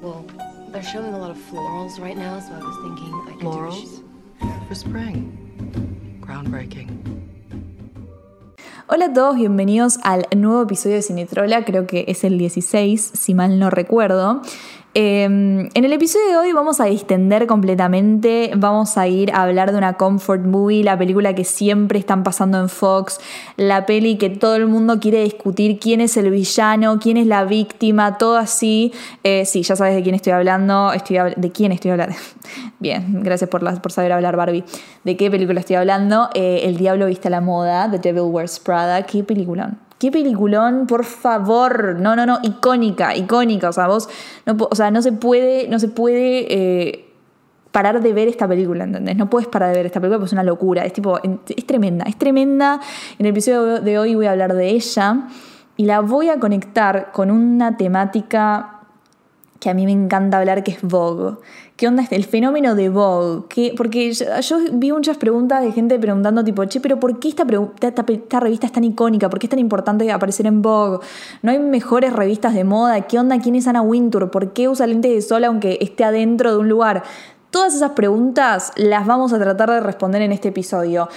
Well, they're showing a lot of florals right now, so I was thinking I could Florals? For spring. Groundbreaking. Hola a todos, bienvenidos al nuevo episodio de Cinetrola, creo que es el 16, si mal no recuerdo. Eh, en el episodio de hoy vamos a distender completamente, vamos a ir a hablar de una comfort movie, la película que siempre están pasando en Fox, la peli que todo el mundo quiere discutir, quién es el villano, quién es la víctima, todo así. Eh, sí, ya sabes de quién estoy hablando, estoy de quién estoy hablando. Bien, gracias por, por saber hablar Barbie. ¿De qué película estoy hablando? Eh, el Diablo Viste a la Moda, The Devil Wears Prada, qué peliculón. Qué peliculón, por favor. No, no, no, icónica, icónica. O sea, vos, o sea, no se puede, no se puede eh, parar de ver esta película, ¿entendés? No puedes parar de ver esta película porque es una locura. Es tipo, es tremenda, es tremenda. En el episodio de hoy voy a hablar de ella y la voy a conectar con una temática que a mí me encanta hablar, que es Vogue. ¿Qué onda este? El fenómeno de Vogue. ¿Qué? Porque yo, vi muchas preguntas de gente preguntando tipo, che, pero ¿por qué esta, esta, esta revista es tan icónica? ¿Por qué es tan importante aparecer en Vogue? ¿No hay mejores revistas de moda? ¿Qué onda? ¿Quién es Anna Wintour? ¿Por qué usa lentes de sol aunque esté adentro de un lugar? Todas esas preguntas las vamos a tratar de responder en este episodio.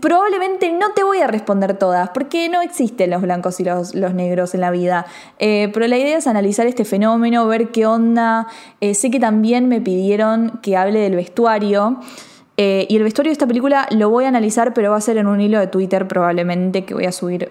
Probablemente no te voy a responder todas, porque no existen los blancos y los, los negros en la vida. Eh, pero la idea es analizar este fenómeno, ver qué onda. Eh, sé que también me pidieron que hable del vestuario. Eh, y el vestuario de esta película lo voy a analizar, pero va a ser en un hilo de Twitter probablemente que voy a subir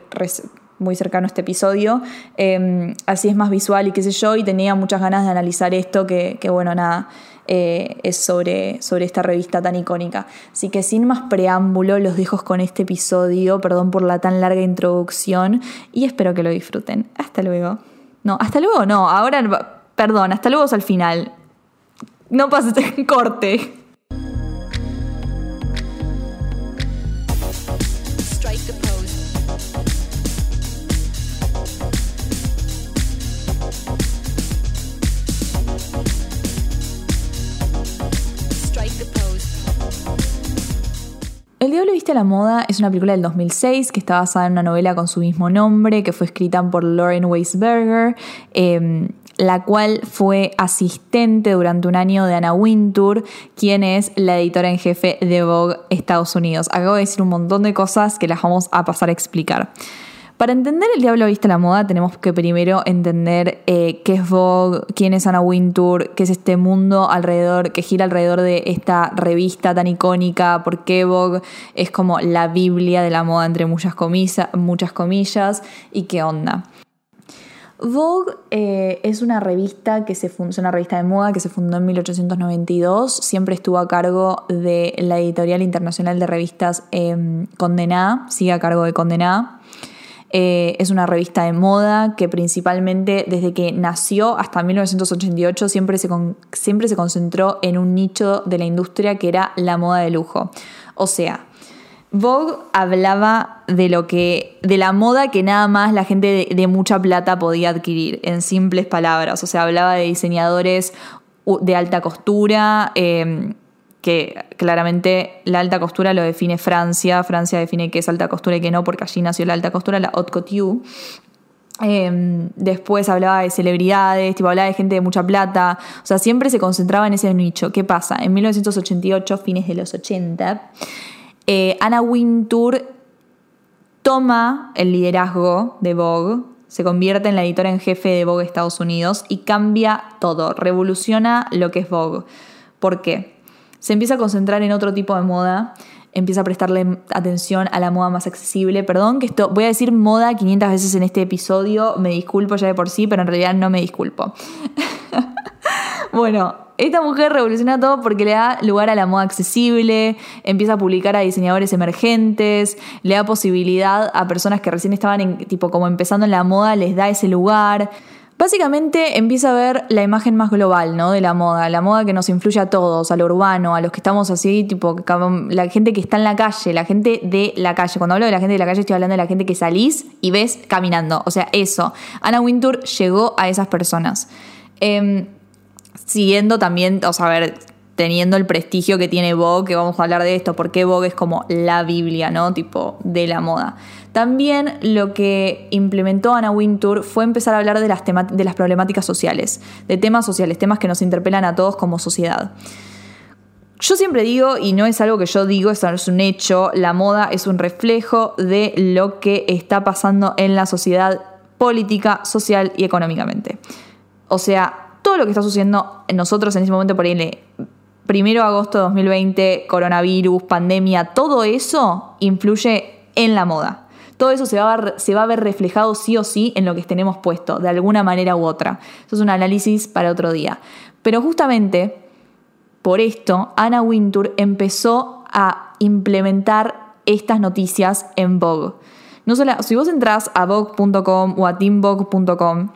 muy cercano a este episodio. Eh, así es más visual y qué sé yo, y tenía muchas ganas de analizar esto, que, que bueno, nada, eh, es sobre, sobre esta revista tan icónica. Así que sin más preámbulo, los dejo con este episodio, perdón por la tan larga introducción, y espero que lo disfruten. Hasta luego. No, hasta luego no, ahora, perdón, hasta luego es al final. No pases corte. La Moda es una película del 2006 que está basada en una novela con su mismo nombre, que fue escrita por Lauren Weisberger, eh, la cual fue asistente durante un año de Anna Wintour, quien es la editora en jefe de Vogue Estados Unidos. Acabo de decir un montón de cosas que las vamos a pasar a explicar. Para entender el Diablo Viste la Moda tenemos que primero entender eh, qué es Vogue, quién es Anna Wintour, qué es este mundo alrededor, que gira alrededor de esta revista tan icónica, por qué Vogue es como la Biblia de la moda entre muchas, muchas comillas y qué onda. Vogue eh, es una revista que se fun- es una revista de moda que se fundó en 1892. Siempre estuvo a cargo de la editorial internacional de revistas eh, Condená, sigue a cargo de Condená. Eh, es una revista de moda que principalmente desde que nació hasta 1988 siempre se, siempre se concentró en un nicho de la industria que era la moda de lujo. O sea, Vogue hablaba de lo que. de la moda que nada más la gente de, mucha plata podía adquirir, en simples palabras. O sea, hablaba de diseñadores de alta costura. eh, que claramente la alta costura lo define Francia. Francia define qué es alta costura y qué no, porque allí nació la alta costura, la haute couture. Eh, después hablaba de celebridades, hablaba de gente de mucha plata, o sea, siempre se concentraba en ese nicho. ¿Qué pasa? En 1988, fines de los 80, eh, Anna Wintour toma el liderazgo de Vogue, se convierte en la editora en jefe de Vogue Estados Unidos y cambia todo, revoluciona lo que es Vogue. ¿Por qué? Se empieza a concentrar en otro tipo de moda, empieza a prestarle atención a la moda más accesible. Perdón que esto, voy a decir moda 500 veces en este episodio, me disculpo ya de por sí, pero en realidad no me disculpo. Bueno, esta mujer revoluciona todo porque le da lugar a la moda accesible, empieza a publicar a diseñadores emergentes, le da posibilidad a personas que recién estaban en, tipo como empezando en la moda, les da ese lugar. Básicamente empieza a ver la imagen más global, ¿no? De la moda, la moda que nos influye a todos, a lo urbano, a los que estamos así, tipo, la gente que está en la calle, la gente de la calle. Cuando hablo de la gente de la calle estoy hablando de la gente que salís y ves caminando. O sea, eso. Anna Wintour llegó a esas personas. Eh, siguiendo también, o sea, a ver, teniendo el prestigio que tiene Vogue, que vamos a hablar de esto, porque Vogue es como la Biblia, ¿no? Tipo, de la moda. También lo que implementó Anna Wintour fue empezar a hablar de las, de las problemáticas sociales, de temas sociales, temas que nos interpelan a todos como sociedad. Yo siempre digo, y no es algo que yo digo, esto es un hecho, la moda es un reflejo de lo que está pasando en la sociedad política, social y económicamente. O sea, todo lo que está sucediendo en nosotros en ese momento, por ahí, primero de agosto de 2020, coronavirus, pandemia, todo eso influye en la moda. Todo eso se va, a, ver reflejado sí o sí en lo que tenemos puesto, de alguna manera u otra. Eso es un análisis para otro día. Pero justamente por esto, Anna Wintour empezó a implementar estas noticias en Vogue. No solo, si vos entras a Vogue.com o a teamvogue.com,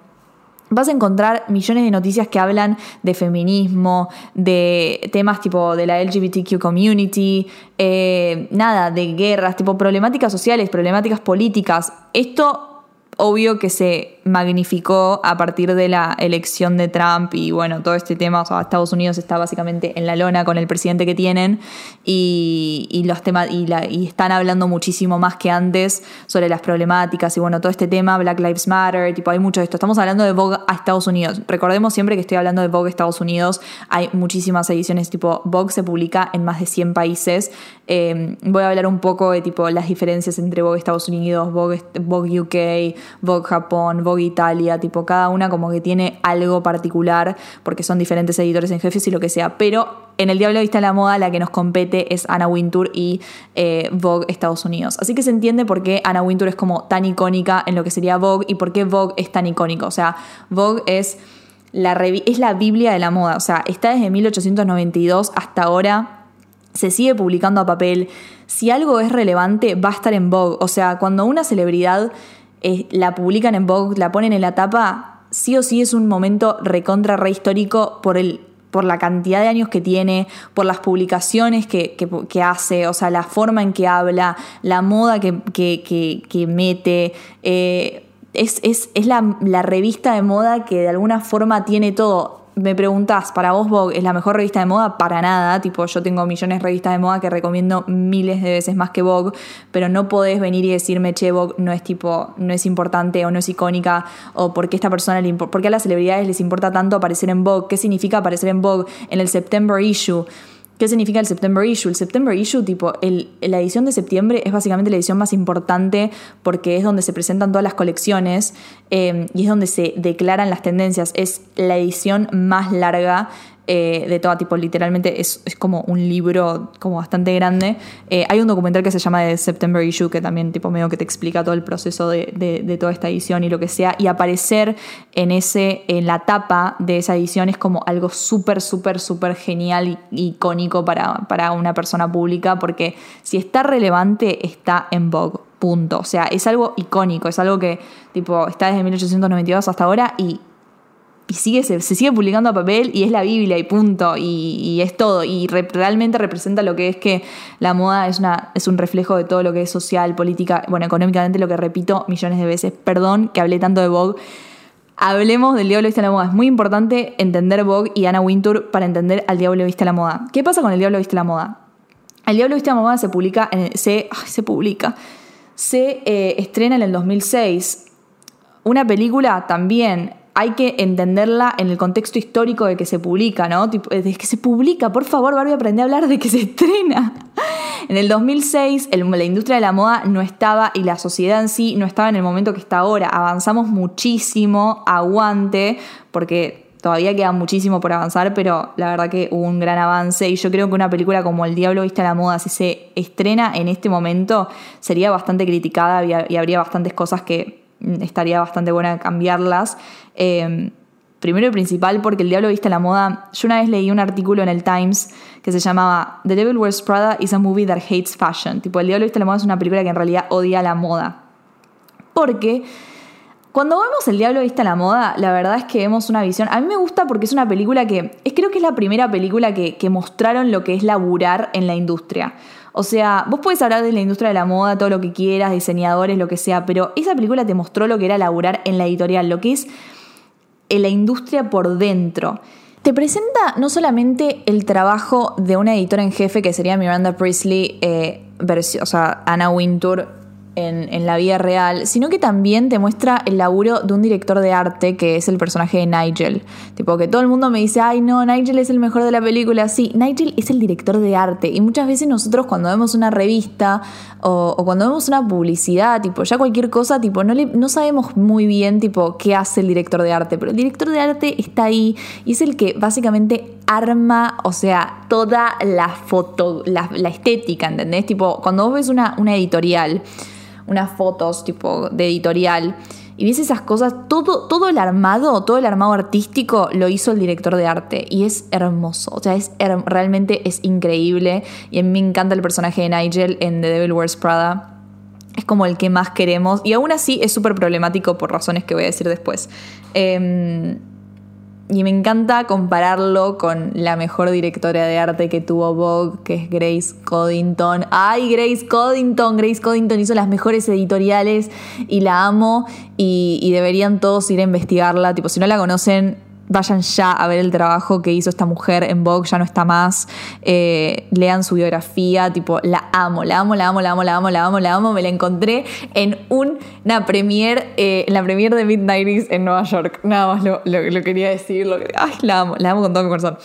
vas a encontrar millones de noticias que hablan de feminismo, de temas tipo de la LGBTQ community, eh, nada, de guerras, tipo problemáticas sociales, problemáticas políticas. Esto obvio que se magnificó a partir de la elección de Trump y bueno, todo este tema, o sea, Estados Unidos está básicamente en la lona con el presidente que tienen y, los temas y, y, están hablando muchísimo más que antes sobre las problemáticas y bueno, todo este tema, Black Lives Matter, tipo, hay mucho de esto. Estamos hablando de Vogue a Estados Unidos. Recordemos siempre que estoy hablando de Vogue a Estados Unidos, hay muchísimas ediciones, tipo, Vogue se publica en más de 100 países. Eh, voy a hablar un poco de tipo las diferencias entre Vogue Estados Unidos, Vogue, Vogue UK, Vogue Japón, Vogue Italia, tipo cada una como que tiene algo particular porque son diferentes editores en jefes y lo que sea, pero en el Diablo Vista la Moda la que nos compete es Anna Wintour y eh, Vogue Estados Unidos. Así que se entiende por qué Anna Wintour es como tan icónica en lo que sería Vogue y por qué Vogue es tan icónico. O sea, Vogue es la, es la Biblia de la moda, o sea, está desde 1892 hasta ahora se sigue publicando a papel. Si algo es relevante, va a estar en Vogue. O sea, cuando una celebridad la publican en Vogue, la ponen en la tapa, sí o sí es un momento recontra re histórico por el por la cantidad de años que tiene, por las publicaciones que, hace, o sea, la forma en que habla, la moda que, que mete. Eh, es, es, la, la, revista de moda que de alguna forma tiene todo me preguntas, ¿para vos Vogue es la mejor revista de moda? Para nada, tipo yo tengo millones de revistas de moda que recomiendo miles de veces más que Vogue, pero no podés venir y decirme, che, Vogue no es tipo, no es importante o no es icónica, o porque esta persona, le por qué a las celebridades les importa tanto aparecer en Vogue, qué significa aparecer en Vogue en el September issue. ¿Qué significa el September Issue? El September Issue, tipo, el, la edición de septiembre es básicamente la edición más importante porque es donde se presentan todas las colecciones eh, y es donde se declaran las tendencias. Es la edición más larga eh, de todo tipo, literalmente es, como un libro como bastante grande. Eh, hay un documental que se llama The September Issue que también tipo medio que te explica todo el proceso de, toda esta edición y lo que sea. Y aparecer en, ese, en la tapa de esa edición es como algo súper, súper, súper genial y icónico para, para una persona pública porque si está relevante está en Vogue. Punto. O sea, es algo icónico, es algo que tipo está desde 1892 hasta ahora y y sigue, se, sigue publicando a papel y es la Biblia y punto, y, es todo, y realmente representa lo que es que la moda es, una, es un reflejo de todo lo que es social, política, bueno, económicamente lo que repito millones de veces, perdón que hablé tanto de Vogue. Hablemos del Diablo Viste a la Moda. Es muy importante entender Vogue y Anna Wintour para entender al Diablo Viste a la Moda. ¿Qué pasa con el Diablo Viste a la Moda? El Diablo Viste a la Moda se publica, en se, se publica, se eh, estrena en el 2006. Una película también hay que entenderla en el contexto histórico de que se publica, ¿no? Desde que se publica, por favor, Barbie, aprende a hablar de que se estrena. En el 2006, la industria de la moda no estaba y la sociedad en sí no estaba en el momento que está ahora. Avanzamos muchísimo, aguante, porque todavía queda muchísimo por avanzar, pero la verdad que hubo un gran avance y yo creo que una película como El Diablo Viste a la Moda, si se estrena en este momento, sería bastante criticada y habría bastantes cosas que estaría bastante buena cambiarlas. Em, primero y principal porque El Diablo Viste la Moda, yo una vez leí un artículo en el Times que se llamaba The Devil Wears Prada is a movie that hates fashion. Tipo, El Diablo Viste la Moda es una película que en realidad odia la moda. Porque cuando vemos El Diablo Viste la Moda, la verdad es que vemos una visión. A mí me gusta porque es una película que. Es, creo que es la primera película que, que mostraron lo que es laburar en la industria. O sea, vos puedes hablar de la industria de la moda, todo lo que quieras, diseñadores, lo que sea, pero esa película te mostró lo que era laburar en la editorial, lo que es en la industria por dentro. te presenta no solamente el trabajo de una editora en jefe que sería Miranda Priestley, eh, o sea, Anna Wintour en, la vida real, sino que también te muestra el laburo de un director de arte que es el personaje de Nigel. Tipo que todo el mundo me dice, ay no, Nigel es el mejor de la película. Sí, Nigel es el director de arte. Y muchas veces nosotros cuando vemos una revista o, cuando vemos una publicidad, tipo ya cualquier cosa, tipo no, no sabemos muy bien tipo qué hace el director de arte. Pero el director de arte está ahí y es el que básicamente arma, o sea, toda la foto, la, estética, ¿entendés? Tipo, cuando vos ves una, una editorial, unas fotos tipo de editorial. Y ves esas cosas, todo, todo el armado, todo el armado artístico lo hizo el director de arte y es hermoso, o sea, es realmente es increíble y a mí me encanta el personaje de Nigel en The Devil Wears Prada. Es como el que más queremos y aún así es súper problemático por razones que voy a decir después. Eh, y me encanta compararlo con la mejor directora de arte que tuvo Vogue, que es Grace Coddington. ¡Ay, Grace Coddington! Grace Coddington hizo las mejores editoriales y la amo y, y deberían todos ir a investigarla. Tipo, si no la conocen, vayan ya a ver el trabajo que hizo esta mujer en Vogue, ya no está más. Eh, lean su biografía, tipo, la amo, la amo, la amo, la amo, la amo, la amo, la amo. Me la encontré en una premiere, eh, en la premiere de Midnighties en Nueva York. Nada más lo, quería decir, ay, la amo, la amo con todo mi corazón.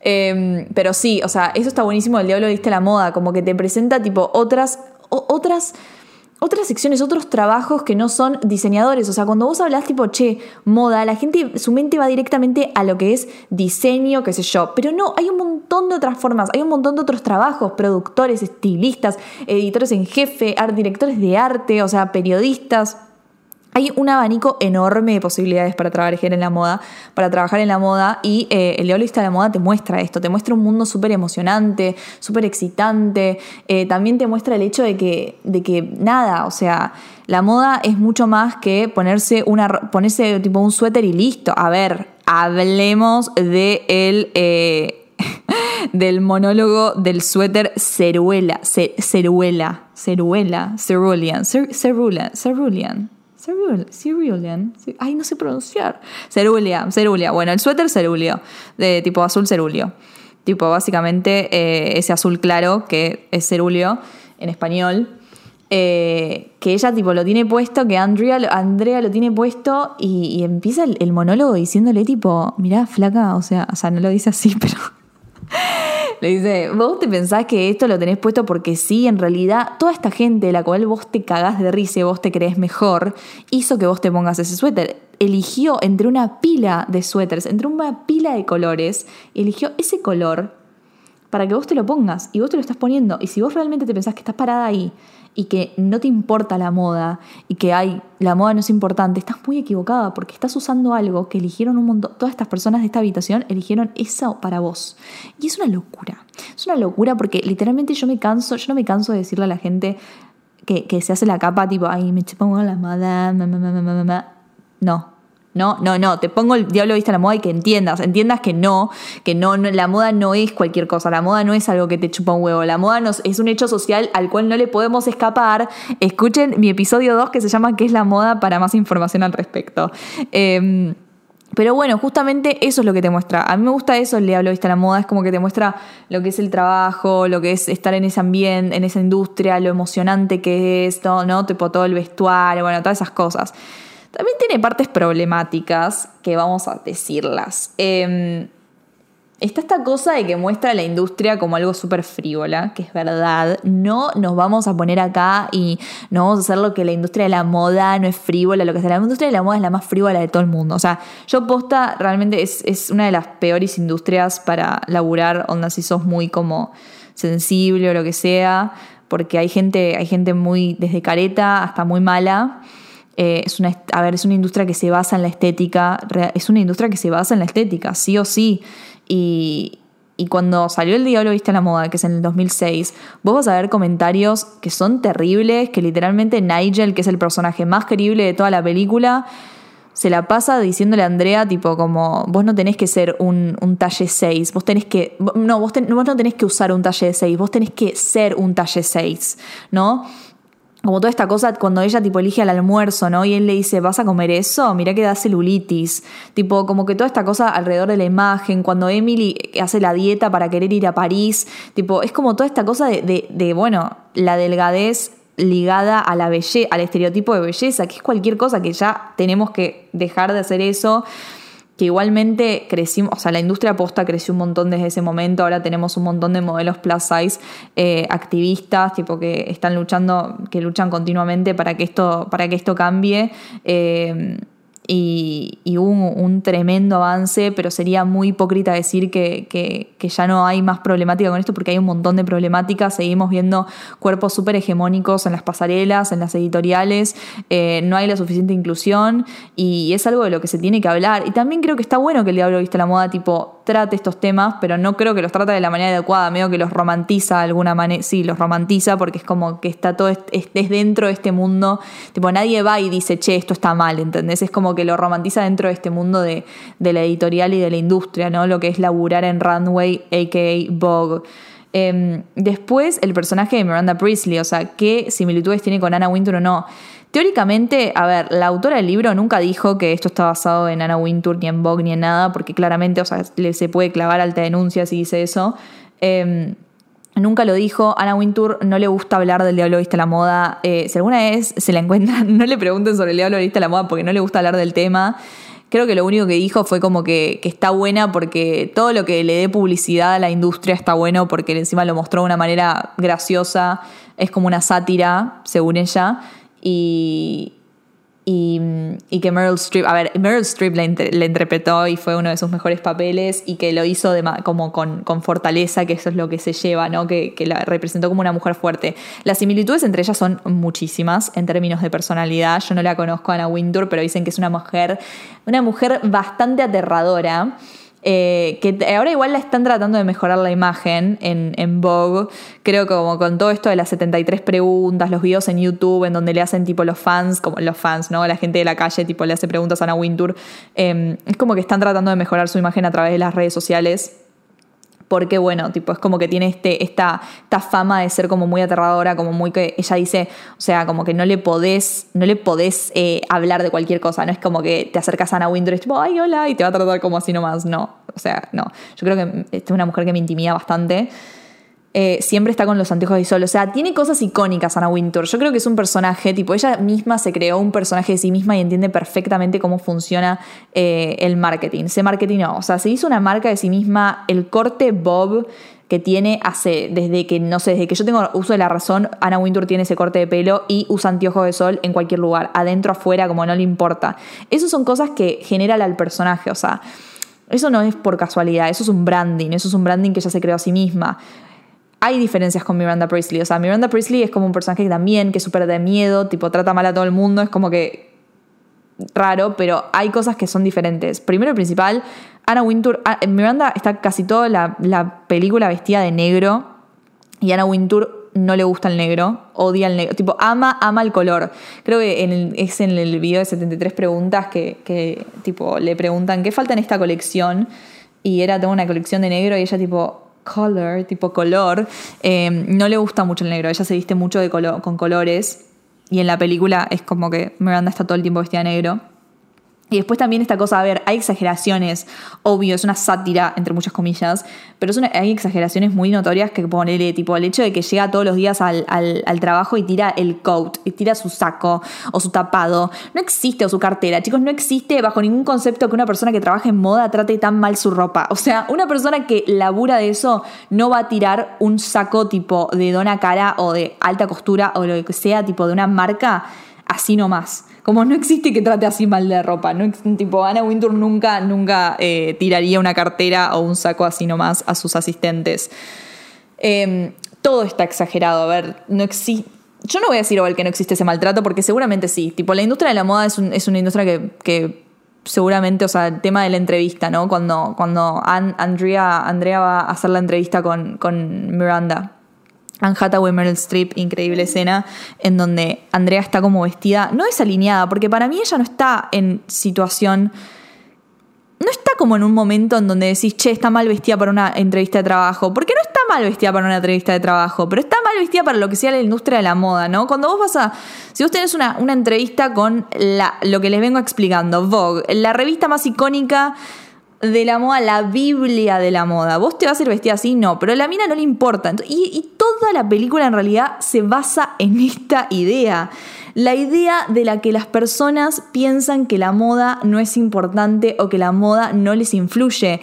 Em, pero sí, o sea, eso está buenísimo, el diablo viste la moda, como que te presenta tipo otras, otras otras secciones, otros trabajos que no son diseñadores. O sea, cuando vos hablas tipo, che, moda, la gente, su mente va directamente a lo que es diseño, qué sé yo. Pero no, hay un montón de otras formas, hay un montón de otros trabajos, productores, estilistas, editores en jefe, art, directores de arte, o sea, periodistas. Hay un abanico enorme de posibilidades para trabajar en la moda, para trabajar en la moda y eh, el Diablo de la Moda te muestra esto, te muestra un mundo súper emocionante, súper excitante, eh, también te muestra el hecho de que, de que nada, o sea, la moda es mucho más que ponerse, una, ponerse tipo un suéter y listo. A ver, hablemos de el... Eh, del monólogo del suéter Ceruela, Ceruela, Ceruela, Cerulean, Cerulean, Cerulean, Cerulean. Ay, no sé pronunciar. Cerulia, Cerulia. Bueno, el suéter cerulio, de tipo azul cerulio. Tipo, básicamente eh, ese azul claro que es cerulio en español. Eh, que ella tipo lo tiene puesto, que Andrea, Andrea lo tiene puesto y, empieza el, el, monólogo diciéndole tipo, mirá, flaca, o sea, o sea, no lo dice así, pero le dice, vos te pensás que esto lo tenés puesto porque sí, en realidad toda esta gente la cual vos te cagás de risa y vos te crees mejor, hizo que vos te pongas ese suéter. Eligió entre una pila de suéteres, entre una pila de colores, eligió ese color para que vos te lo pongas y vos te lo estás poniendo. Y si vos realmente te pensás que estás parada ahí y que no te importa la moda y que hay, la moda no es importante, estás muy equivocada porque estás usando algo que eligieron un montón, todas estas personas de esta habitación eligieron eso para vos. Y es una locura. Es una locura porque literalmente yo me canso, yo no me canso de decirle a la gente que, que se hace la capa tipo, ay, me pongo la moda, no, no, no, no, te pongo el diablo vista a la moda y que entiendas, entiendas que no, que no, la moda no es cualquier cosa, la moda no es algo que te chupa un huevo, la moda es un hecho social al cual no le podemos escapar. Escuchen mi episodio 2 que se llama ¿Qué es la moda? para más información al respecto. Em, pero bueno, justamente eso es lo que te muestra. A mí me gusta eso, el diablo vista a la moda, es como que te muestra lo que es el trabajo, lo que es estar en ese ambiente, en esa industria, lo emocionante que es, todo, ¿no? Tipo todo el vestuario, bueno, todas esas cosas. También tiene partes problemáticas que vamos a decirlas. Em, está esta cosa de que muestra a la industria como algo súper frívola, que es verdad. No nos vamos a poner acá y no vamos a hacer lo que la industria de la moda no es frívola, lo que sea. La industria de la moda es la más frívola de todo el mundo. O sea, yo posta realmente es, es una de las peores industrias para laburar, onda si sos muy como sensible o lo que sea, porque hay gente, hay gente muy desde careta hasta muy mala. Eh, es una, a ver, es una industria que se basa en la estética, es una industria que se basa en la estética, sí o sí. Y, cuando salió El Diablo Viste la Moda, que es en el 2006, vos vas a ver comentarios que son terribles, que literalmente Nigel, que es el personaje más querible de toda la película, se la pasa diciéndole a Andrea, tipo, como, vos no tenés que ser un, talle 6, vos tenés que, no, vos, vos no tenés que usar un talle 6, vos tenés que ser un talle 6, ¿no? Como toda esta cosa cuando ella tipo elige al almuerzo, ¿no? Y él le dice, ¿vas a comer eso? Mirá que da celulitis. Tipo, como que toda esta cosa alrededor de la imagen, cuando Emily hace la dieta para querer ir a París, tipo, es como toda esta cosa de, de, de bueno, la delgadez ligada a la belleza, al estereotipo de belleza, que es cualquier cosa que ya tenemos que dejar de hacer eso que igualmente crecimos, o sea, la industria posta creció un montón desde ese momento, ahora tenemos un montón de modelos plus size eh, activistas, tipo que están luchando, que luchan continuamente para que esto, para que esto cambie. Eh, y, hubo un, tremendo avance, pero sería muy hipócrita decir que, que, ya no hay más problemática con esto porque hay un montón de problemáticas, seguimos viendo cuerpos súper hegemónicos en las pasarelas, en las editoriales, eh, no hay la suficiente inclusión y es algo de lo que se tiene que hablar. Y también creo que está bueno que el Diablo Viste la Moda tipo trate estos temas, pero no creo que los trate de la manera adecuada, medio que los romantiza de alguna manera, sí, los romantiza porque es como que está todo, es, es dentro de este mundo, tipo nadie va y dice, che, esto está mal, ¿entendés? Es como que lo romantiza dentro de este mundo de, de la editorial y de la industria, ¿no? Lo que es laburar en Runway, a.k.a. Vogue. Eh, después, el personaje de Miranda Priestley, o sea, qué similitudes tiene con Anna Wintour o no. Teóricamente, a ver, la autora del libro nunca dijo que esto está basado en Anna Wintour, ni en Vogue, ni en nada, porque claramente, o sea, se puede clavar alta denuncia si dice eso. Eh, Nunca lo dijo, Anna Wintour no le gusta hablar del Diablo Viste la Moda. Eh, si alguna vez se la encuentran, no le pregunten sobre el Diablo Viste la Moda porque no le gusta hablar del tema. Creo que lo único que dijo fue como que, que, está buena porque todo lo que le dé publicidad a la industria está bueno porque encima lo mostró de una manera graciosa, es como una sátira, según ella. Y, y, y, que Meryl Streep, a ver, Meryl Streep le, le, interpretó y fue uno de sus mejores papeles y que lo hizo de, como con, con, fortaleza, que eso es lo que se lleva, ¿no? Que, que, la representó como una mujer fuerte. Las similitudes entre ellas son muchísimas en términos de personalidad. Yo no la conozco a Anna pero dicen que es una mujer, una mujer bastante aterradora. Eh, que ahora igual la están tratando de mejorar la imagen en, en Vogue. Creo que como con todo esto de las 73 preguntas, los videos en YouTube en donde le hacen tipo los fans, como los fans, ¿no? La gente de la calle tipo le hace preguntas a Anna Wintour. Eh, es como que están tratando de mejorar su imagen a través de las redes sociales porque bueno, tipo, es como que tiene este, esta, esta fama de ser como muy aterradora, como muy que ella dice, o sea, como que no le podés, no le podés eh, hablar de cualquier cosa, no es como que te acercas a Ana Wintour y es tipo, ay, hola, y te va a tratar como así nomás, no, o sea, no, yo creo que esta es una mujer que me intimida bastante. Eh, siempre está con los anteojos de sol. O sea, tiene cosas icónicas Anna Wintour. Yo creo que es un personaje, tipo, ella misma se creó un personaje de sí misma y entiende perfectamente cómo funciona eh, el marketing. Se marketingó, o sea, se hizo una marca de sí misma. El corte Bob que tiene hace, desde que, no sé, desde que yo tengo uso de la razón, Anna Wintour tiene ese corte de pelo y usa anteojos de sol en cualquier lugar, adentro, afuera, como no le importa. Esas son cosas que generan al personaje, o sea, eso no es por casualidad, eso es un branding, eso es un branding que ella se creó a sí misma hay diferencias con Miranda Priestley. O sea, Miranda Priestley es como un personaje que también, que es súper de miedo, tipo, trata mal a todo el mundo, es como que raro, pero hay cosas que son diferentes. Primero y principal, Anna Wintour, Miranda está casi toda la, la, película vestida de negro y Anna Wintour no le gusta el negro, odia el negro, tipo, ama, ama el color. Creo que es en el video de 73 preguntas que, que, tipo, le preguntan, ¿qué falta en esta colección? Y era, tengo una colección de negro y ella, tipo, color, tipo color, eh, no le gusta mucho el negro. Ella se viste mucho de color, con colores. Y en la película es como que Miranda está todo el tiempo vestida de negro. Y después también esta cosa, a ver, hay exageraciones, obvio, es una sátira, entre muchas comillas, pero es una, hay exageraciones muy notorias que ponerle, tipo, el hecho de que llega todos los días al, al, al, trabajo y tira el coat, y tira su saco o su tapado. No existe, o su cartera, chicos, no existe bajo ningún concepto que una persona que trabaja en moda trate tan mal su ropa. O sea, una persona que labura de eso no va a tirar un saco tipo de dona cara o de alta costura o lo que sea, tipo de una marca, así nomás. Como no existe que trate así mal de ropa. No, tipo, Anna Wintour nunca, nunca eh, tiraría una cartera o un saco así nomás a sus asistentes. Eh, todo está exagerado. A ver, no existe. Yo no voy a decir que no existe ese maltrato, porque seguramente sí. Tipo, la industria de la moda es, un, es una industria que, que, seguramente, o sea, el tema de la entrevista, ¿no? Cuando, cuando Andrea, Andrea va a hacer la entrevista con, con Miranda Anne Hathaway, Meryl Streep, increíble escena, en donde Andrea está como vestida, no desalineada, porque para mí ella no está en situación, no está como en un momento en donde decís, che, está mal vestida para una entrevista de trabajo, porque no está mal vestida para una entrevista de trabajo, pero está mal vestida para lo que sea la industria de la moda, ¿no? Cuando vos vas a. Si vos tenés una, una entrevista con lo que les vengo explicando, Vogue, la revista más icónica de la moda, la Biblia de la moda. ¿Vos te vas a ir vestida así? No, pero a la mina no le importa. Y, toda la película en realidad se basa en esta idea. La idea de la que las personas piensan que la moda no es importante o que la moda no les influye.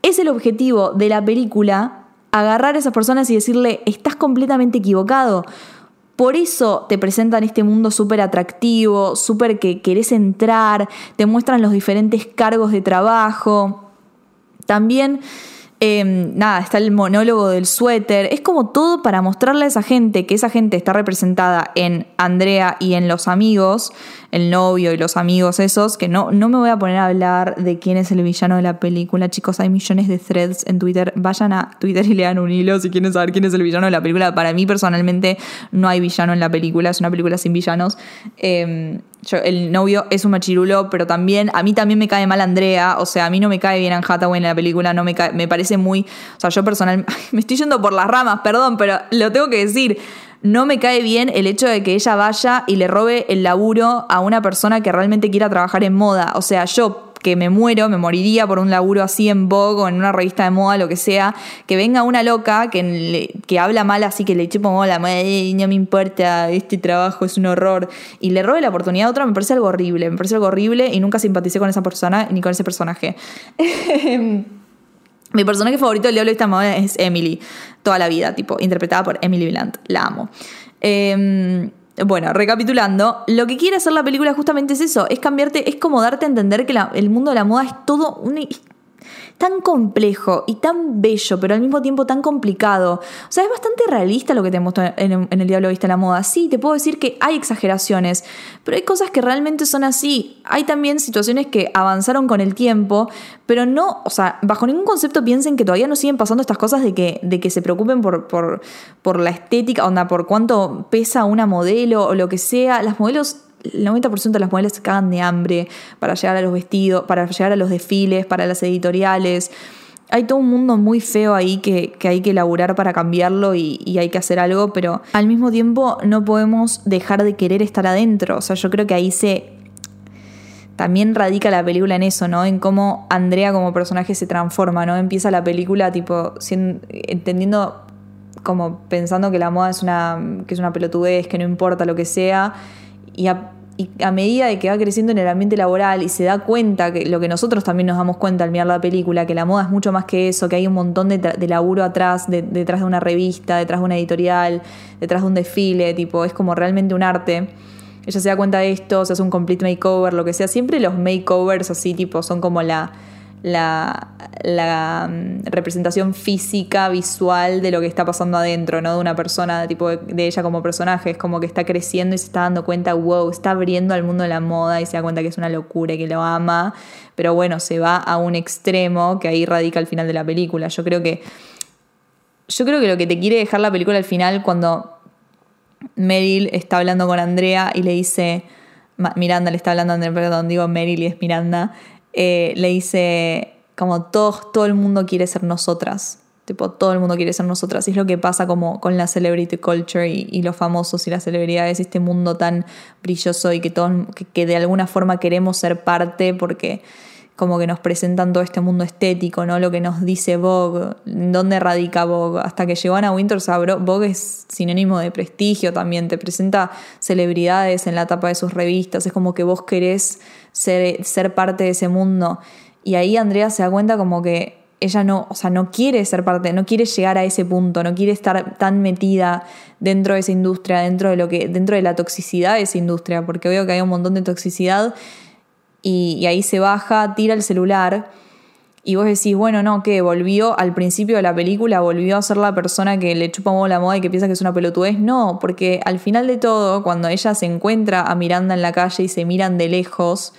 Es el objetivo de la película agarrar a esas personas y decirle, estás completamente equivocado. Por eso te presentan este mundo súper atractivo, súper que querés entrar, te muestran los diferentes cargos de trabajo. También, eh, nada, está el monólogo del suéter. Es como todo para mostrarle a esa gente que esa gente está representada en Andrea y en los amigos, el novio y los amigos esos, que no, no me voy a poner a hablar de quién es el villano de la película. Chicos, hay millones de threads en Twitter. Vayan a Twitter y lean un hilo si quieren saber quién es el villano de la película. Para mí personalmente no hay villano en la película, es una película sin villanos. Eh, yo, el novio es un machirulo, pero también a mí también me cae mal Andrea, o sea, a mí no me cae bien Anne Hathaway en la película, no me cae, me parece muy, o sea, yo personalmente me estoy yendo por las ramas, perdón, pero lo tengo que decir. No me cae bien el hecho de que ella vaya y le robe el laburo a una persona que realmente quiera trabajar en moda. O sea, yo que me muero, me moriría por un laburo así en Vogue o en una revista de moda, lo que sea, que venga una loca que, que habla mal así, que le chupo mola, no me importa, este trabajo es un horror, y le robe la oportunidad a otra, me parece algo horrible, me parece algo horrible y nunca simpaticé con esa persona ni con ese personaje. Mi personaje favorito del Diablo de esta moda es Emily, toda la vida, tipo, interpretada por Emily Blunt. La amo. Eh, bueno, recapitulando, lo que quiere hacer la película justamente es eso, es cambiarte, es como darte a entender que la- el mundo de la moda es todo un, tan complejo y tan bello, pero al mismo tiempo tan complicado. O sea, es bastante realista lo que te muestra en, en El Diablo Viste la Moda. Sí, te puedo decir que hay exageraciones, pero hay cosas que realmente son así. Hay también situaciones que avanzaron con el tiempo, pero no, o sea, bajo ningún concepto piensen que todavía no siguen pasando estas cosas de que, de que se preocupen por, por, por la estética, onda, por cuánto pesa una modelo o lo que sea. Las modelos el 90% de las modelos se cagan de hambre para llegar a los vestidos, para llegar a los desfiles, para las editoriales. Hay todo un mundo muy feo ahí que, que hay que elaborar para cambiarlo y, y, hay que hacer algo, pero al mismo tiempo no podemos dejar de querer estar adentro. O sea, yo creo que ahí se. También radica la película en eso, ¿no? En cómo Andrea como personaje se transforma, ¿no? Empieza la película, tipo, siendo, entendiendo, como pensando que la moda es una, que es una pelotudez, que no importa lo que sea y a, medida de que va creciendo en el ambiente laboral y se da cuenta, que lo que nosotros también nos damos cuenta al mirar la película, que la moda es mucho más que eso, que hay un montón de, de laburo atrás, de, detrás de una revista, detrás de una editorial, detrás de un desfile, tipo, es como realmente un arte. Ella se da cuenta de esto, se hace un complete makeover, lo que sea. Siempre los makeovers así, tipo, son como la, la, la um, representación física, visual de lo que está pasando adentro, ¿no? De una persona, tipo de, ella como personaje. Es como que está creciendo y se está dando cuenta, wow, está abriendo al mundo de la moda y se da cuenta que es una locura y que lo ama. Pero bueno, se va a un extremo que ahí radica el final de la película. Yo creo que. Yo creo que lo que te quiere dejar la película al final, cuando Meryl está hablando con Andrea y le dice. Miranda le está hablando perdón, digo Meryl y es Miranda eh, le dice como todo, todo el mundo quiere ser nosotras. Tipo, todo el mundo quiere ser nosotras. Y es lo que pasa como con la celebrity culture y, los famosos y las celebridades, este mundo tan brilloso y que, todos, que, de alguna forma queremos ser parte porque como que nos presentan todo este mundo estético, ¿no? Lo que nos dice Vogue, dónde radica Vogue. Hasta que llegó Ana Winters a Vogue es sinónimo de prestigio también, te presenta celebridades en la tapa de sus revistas, es como que vos querés ser, ser parte de ese mundo. Y ahí Andrea se da cuenta como que ella no, o sea, no quiere ser parte, no quiere llegar a ese punto, no quiere estar tan metida dentro de esa industria, dentro de lo que, dentro de la toxicidad de esa industria, porque veo que hay un montón de toxicidad y, ahí se baja, tira el celular y vos decís, bueno, no, que volvió al principio de la película, volvió a ser la persona que le chupa la moda y que piensa que es una pelotudez. No, porque al final de todo, cuando ella se encuentra a Miranda en la calle y se miran de lejos,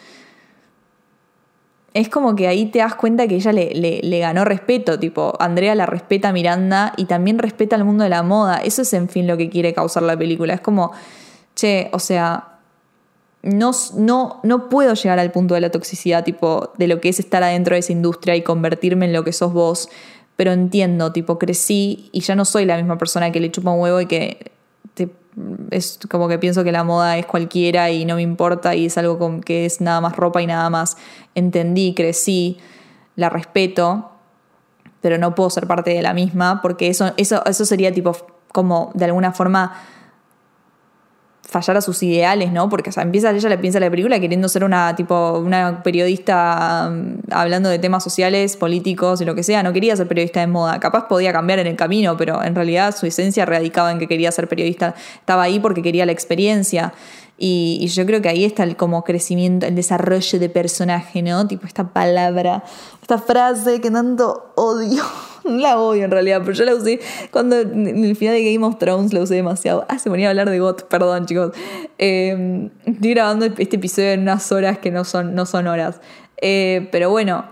es como que ahí te das cuenta que ella le, le, le, ganó respeto, tipo, Andrea la respeta a Miranda y también respeta al mundo de la moda. Eso es en fin lo que quiere causar la película. Es como, che, o sea, no, no, no puedo llegar al punto de la toxicidad, tipo, de lo que es estar adentro de esa industria y convertirme en lo que sos vos, pero entiendo, tipo, crecí y ya no soy la misma persona que le chupa un huevo y que es como que pienso que la moda es cualquiera y no me importa y es algo con, que es nada más ropa y nada más. Entendí, crecí, la respeto, pero no puedo ser parte de la misma porque eso, eso, eso sería tipo como de alguna forma fallar a sus ideales, ¿no? Porque empieza ella le piensa la película queriendo ser una tipo una periodista mm, hablando de temas sociales, políticos y lo que sea, no quería ser periodista de moda. Capaz podía cambiar en el camino, pero en realidad su esencia radicaba en que quería ser periodista, estaba ahí porque quería la experiencia. Y, yo creo que ahí está el como crecimiento, el desarrollo de personaje, ¿no? Tipo esta palabra, esta frase que tanto odio. La odio en realidad, pero yo la usé cuando en el final de Game of Thrones la usé demasiado. Ah, se ponía a hablar de GOT, perdón chicos. Eh, estoy grabando este episodio en unas horas que no son, no son horas. Eh, pero bueno,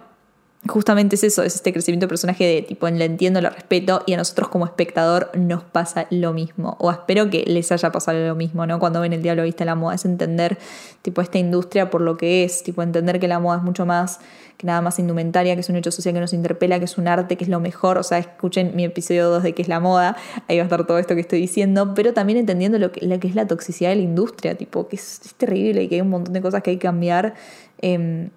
justamente es eso, es este crecimiento de personaje de tipo, le entiendo, lo respeto y a nosotros como espectador nos pasa lo mismo. O espero que les haya pasado lo mismo, ¿no? Cuando ven el diablo viste la moda, es entender tipo esta industria por lo que es, tipo entender que la moda es mucho más que nada más indumentaria, que es un hecho social que nos interpela, que es un arte, que es lo mejor. O sea, escuchen mi episodio 2 de qué es la moda, ahí va a estar todo esto que estoy diciendo, pero también entendiendo lo que, que es la toxicidad de la industria, tipo, que es, terrible y que hay un montón de cosas que hay que cambiar. Em,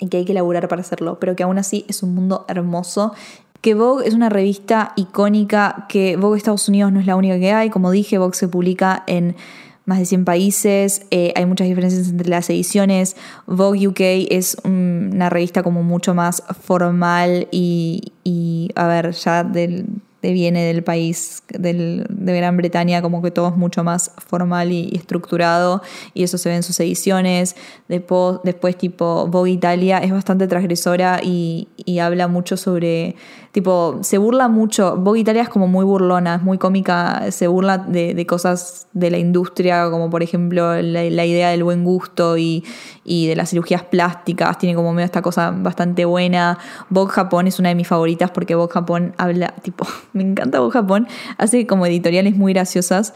y que hay que laburar para hacerlo, pero que aún así es un mundo hermoso. Que Vogue es una revista icónica, que Vogue Estados Unidos no es la única que hay, como dije, Vogue se publica en más de 100 países, eh, hay muchas diferencias entre las ediciones. Vogue UK es una revista como mucho más formal y, y a ver, ya del viene del país del, de Gran Bretaña, como que todo es mucho más formal y, estructurado, y eso se ve en sus ediciones. Después, tipo, Vogue Italia es bastante transgresora y, y, habla mucho sobre, tipo, se burla mucho. Vogue Italia es como muy burlona, es muy cómica, se burla de, de cosas de la industria, como por ejemplo la, la idea del buen gusto y, y de las cirugías plásticas, tiene como medio esta cosa bastante buena. Vogue Japón es una de mis favoritas porque Vogue Japón habla, tipo, me encanta Vogue Japón, hace como editoriales muy graciosas.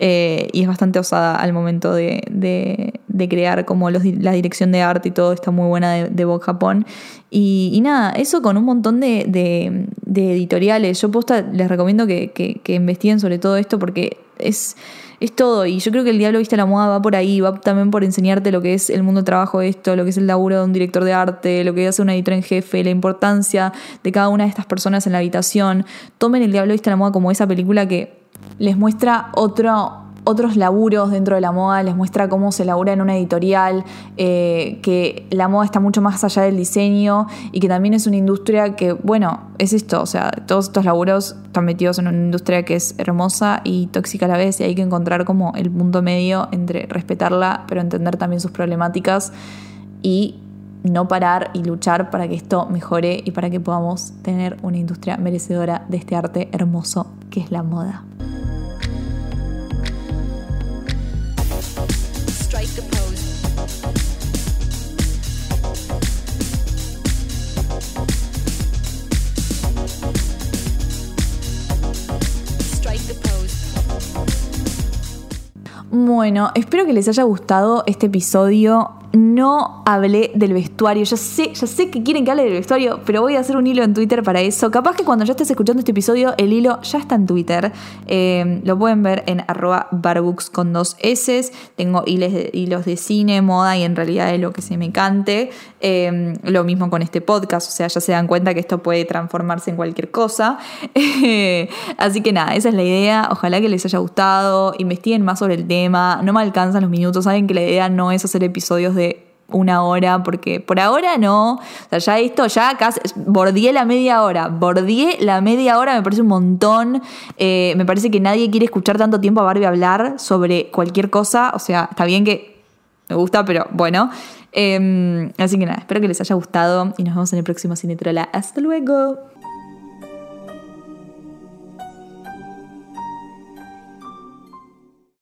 Eh, y es bastante osada al momento de, de, crear como los, la dirección de arte y todo está muy buena de, de Vogue Japón y, nada, eso con un montón de, editoriales yo posta les recomiendo que, que, que investiguen sobre todo esto porque es es todo. Y yo creo que el Diablo Viste la Moda va por ahí, va también por enseñarte lo que es el mundo de trabajo esto, lo que es el laburo de un director de arte, lo que hace un editor en jefe, la importancia de cada una de estas personas en la habitación. Tomen el Diablo Viste la Moda como esa película que les muestra otro, otros laburos dentro de la moda, les muestra cómo se labura en una editorial, eh, que la moda está mucho más allá del diseño y que también es una industria que, bueno, es esto, o sea, todos estos laburos están metidos en una industria que es hermosa y tóxica a la vez y hay que encontrar como el punto medio entre respetarla, pero entender también sus problemáticas y no parar y luchar para que esto mejore y para que podamos tener una industria merecedora de este arte hermoso que es la moda. Bueno, espero que les haya gustado este episodio no hablé del vestuario. Ya sé, ya sé que quieren que hable del vestuario, pero voy a hacer un hilo en Twitter para eso. Capaz que cuando ya estés escuchando este episodio, el hilo ya está en Twitter. Eh, lo pueden ver en arroba barbooks con dos S. Tengo hilos de, hilos de cine, moda y en realidad de lo que se me cante. Eh, lo mismo con este podcast, o sea, ya se dan cuenta que esto puede transformarse en cualquier cosa. así que nada, esa es la idea. Ojalá que les haya gustado. Investiguen más sobre el tema. No me alcanzan los minutos. Saben que la idea no es hacer episodios de una hora, porque por ahora no. O sea, ya esto, ya casi. Bordié la media hora. Bordié la media hora, me parece un montón. Eh, me parece que nadie quiere escuchar tanto tiempo a Barbie hablar sobre cualquier cosa. O sea, está bien que me gusta, pero bueno. Em, así que nada, espero que les haya gustado y nos vemos en el próximo Cinetrola. Hasta luego.